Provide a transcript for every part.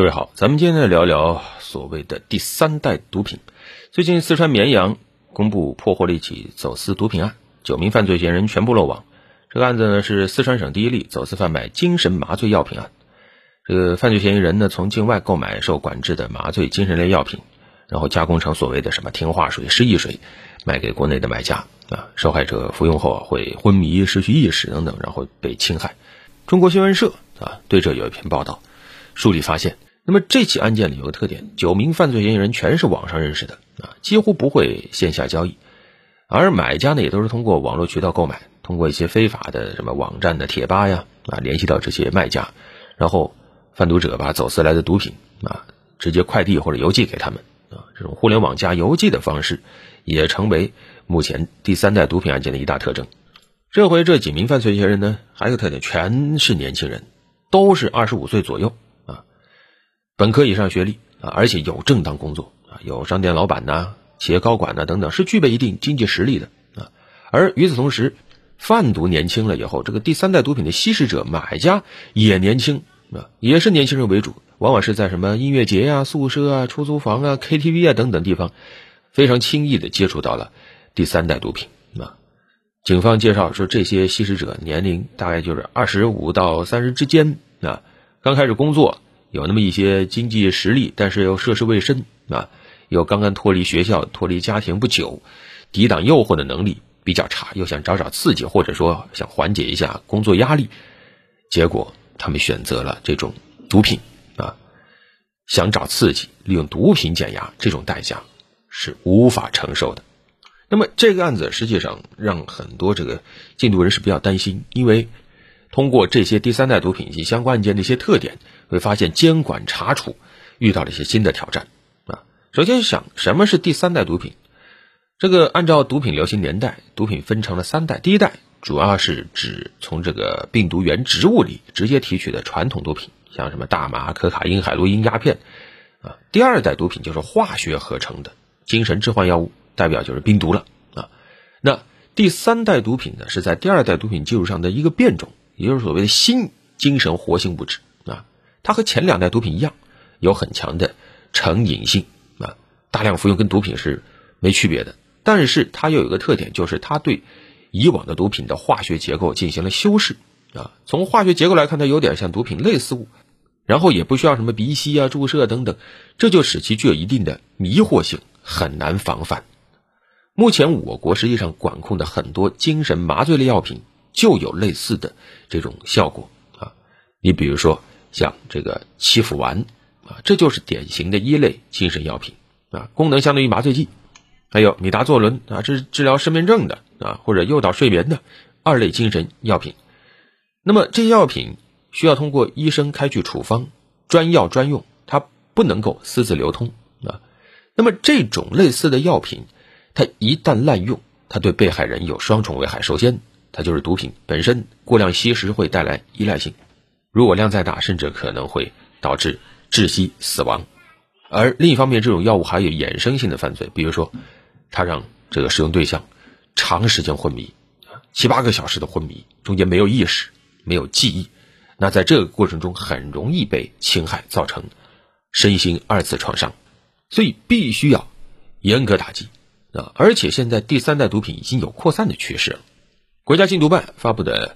各位好，咱们今天来聊聊所谓的第三代毒品。最近四川绵阳公布破获了一起走私毒品案，九名犯罪嫌疑人全部落网。这个案子呢是四川省第一例走私贩卖精神麻醉药品案。这个犯罪嫌疑人呢从境外购买受管制的麻醉精神类药品，然后加工成所谓的什么听话水、失忆水，卖给国内的买家啊。受害者服用后会昏迷、失去意识等等，然后被侵害。中国新闻社啊对这有一篇报道，梳理发现。那么这起案件里有个特点，九名犯罪嫌疑人全是网上认识的啊，几乎不会线下交易，而买家呢也都是通过网络渠道购买，通过一些非法的什么网站的贴吧呀啊联系到这些卖家，然后贩毒者把走私来的毒品啊直接快递或者邮寄给他们啊，这种互联网加邮寄的方式也成为目前第三代毒品案件的一大特征。这回这几名犯罪嫌疑人呢还有个特点，全是年轻人，都是二十五岁左右。本科以上学历啊，而且有正当工作啊，有商店老板呐、企业高管呐等等，是具备一定经济实力的啊。而与此同时，贩毒年轻了以后，这个第三代毒品的吸食者、买家也年轻啊，也是年轻人为主，往往是在什么音乐节啊、宿舍啊、出租房啊、KTV 啊等等地方，非常轻易的接触到了第三代毒品啊。警方介绍说，这些吸食者年龄大概就是二十五到三十之间啊，刚开始工作。有那么一些经济实力，但是又涉世未深啊，又刚刚脱离学校、脱离家庭不久，抵挡诱惑的能力比较差，又想找找刺激，或者说想缓解一下工作压力，结果他们选择了这种毒品啊，想找刺激，利用毒品减压，这种代价是无法承受的。那么这个案子实际上让很多这个禁毒人士比较担心，因为。通过这些第三代毒品及相关案件的一些特点，会发现监管查处遇到了一些新的挑战啊。首先想什么是第三代毒品？这个按照毒品流行年代，毒品分成了三代。第一代主要是指从这个病毒原植物里直接提取的传统毒品，像什么大麻、可卡因、海洛因、鸦片啊。第二代毒品就是化学合成的精神致幻药物，代表就是冰毒了啊。那第三代毒品呢，是在第二代毒品基础上的一个变种。也就是所谓的新精神活性物质啊，它和前两代毒品一样，有很强的成瘾性啊，大量服用跟毒品是没区别的。但是它又有一个特点，就是它对以往的毒品的化学结构进行了修饰啊。从化学结构来看，它有点像毒品类似物，然后也不需要什么鼻吸啊、注射等等，这就使其具有一定的迷惑性，很难防范。目前我国实际上管控的很多精神麻醉类药品。就有类似的这种效果啊，你比如说像这个七辅丸啊，这就是典型的一类精神药品啊，功能相当于麻醉剂。还有米达唑仑啊，这是治疗失眠症的啊，或者诱导睡眠的二类精神药品。那么这些药品需要通过医生开具处方，专药专用，它不能够私自流通啊。那么这种类似的药品，它一旦滥用，它对被害人有双重危害。首先，它就是毒品本身，过量吸食会带来依赖性，如果量再大，甚至可能会导致窒息死亡。而另一方面，这种药物还有衍生性的犯罪，比如说，它让这个使用对象长时间昏迷，七八个小时的昏迷，中间没有意识、没有记忆，那在这个过程中很容易被侵害，造成身心二次创伤，所以必须要严格打击啊！而且现在第三代毒品已经有扩散的趋势了。国家禁毒办发布的《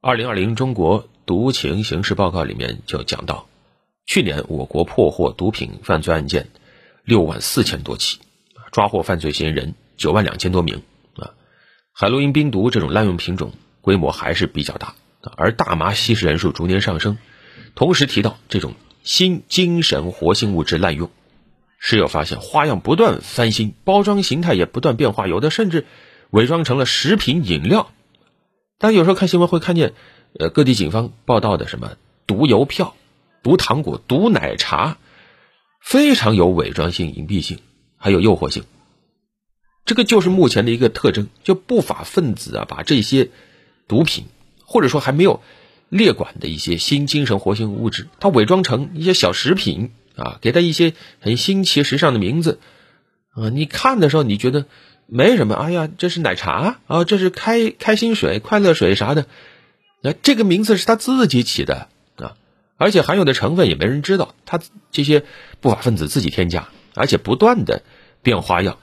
二零二零中国毒情形势报告》里面就讲到，去年我国破获毒品犯罪案件六万四千多起，抓获犯罪嫌疑人九万两千多名。啊，海洛因冰毒这种滥用品种规模还是比较大，而大麻吸食人数逐年上升。同时提到这种新精神活性物质滥用，时有发现花样不断翻新，包装形态也不断变化，有的甚至。伪装成了食品饮料，大家有时候看新闻会看见，呃，各地警方报道的什么毒邮票、毒糖果、毒奶茶，非常有伪装性、隐蔽性，还有诱惑性。这个就是目前的一个特征，就不法分子啊，把这些毒品或者说还没有列管的一些新精神活性物质，它伪装成一些小食品啊，给它一些很新奇时尚的名字啊，你看的时候你觉得。没什么，哎呀，这是奶茶啊，这是开开心水、快乐水啥的，那这个名字是他自己起的啊，而且含有的成分也没人知道，他这些不法分子自己添加，而且不断的变花样，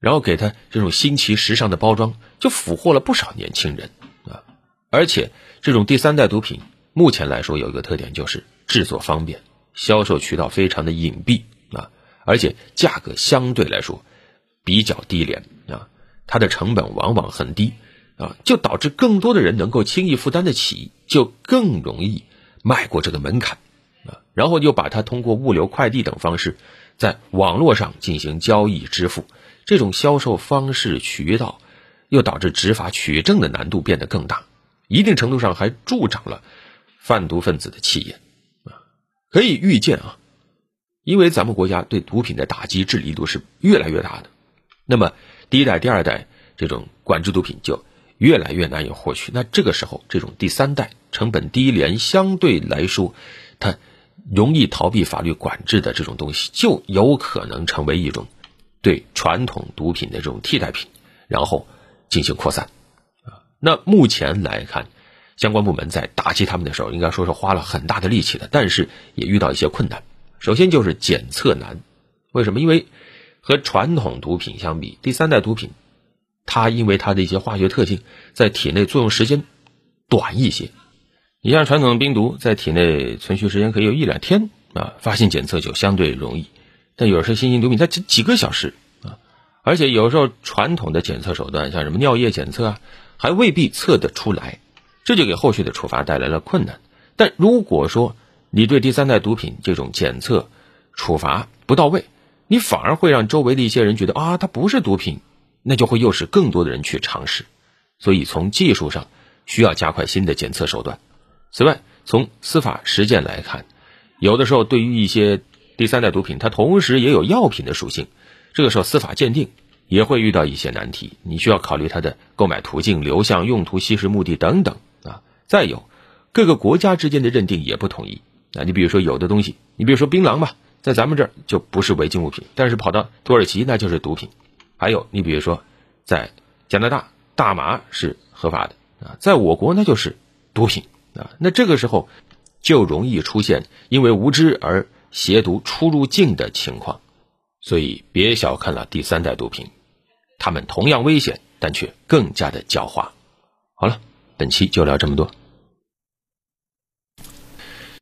然后给他这种新奇时尚的包装，就俘获了不少年轻人啊！而且这种第三代毒品目前来说有一个特点，就是制作方便，销售渠道非常的隐蔽，而且价格相对来说比较低廉啊，它的成本往往很低啊，就导致更多的人能够轻易负担得起，就更容易。迈过这个门槛，啊，然后又把它通过物流、快递等方式，在网络上进行交易支付，这种销售方式渠道，又导致执法取证的难度变得更大，一定程度上还助长了贩毒分子的气焰，啊，可以预见啊，因为咱们国家对毒品的打击治理力度是越来越大的，那么第一代、第二代这种管制毒品就。越来越难以获取，那这个时候，这种第三代成本低廉，相对来说，它容易逃避法律管制的这种东西，就有可能成为一种对传统毒品的这种替代品，然后进行扩散。啊，那目前来看，相关部门在打击他们的时候，应该说是花了很大的力气的，但是也遇到一些困难。首先就是检测难，为什么？因为和传统毒品相比，第三代毒品。它因为它的一些化学特性，在体内作用时间短一些。你像传统冰毒，在体内存续时间可以有一两天啊，发现检测就相对容易。但有时候新型毒品它几几个小时啊，而且有时候传统的检测手段，像什么尿液检测啊，还未必测得出来，这就给后续的处罚带来了困难。但如果说你对第三代毒品这种检测处罚不到位，你反而会让周围的一些人觉得啊，它不是毒品。那就会诱使更多的人去尝试，所以从技术上需要加快新的检测手段。此外，从司法实践来看，有的时候对于一些第三代毒品，它同时也有药品的属性，这个时候司法鉴定也会遇到一些难题。你需要考虑它的购买途径、流向、用途、吸食目的等等啊。再有，各个国家之间的认定也不统一啊。你比如说有的东西，你比如说槟榔吧，在咱们这儿就不是违禁物品，但是跑到土耳其那就是毒品。还有，你比如说，在加拿大，大麻是合法的啊，在我国那就是毒品啊。那这个时候就容易出现因为无知而携毒出入境的情况，所以别小看了第三代毒品，它们同样危险，但却更加的狡猾。好了，本期就聊这么多。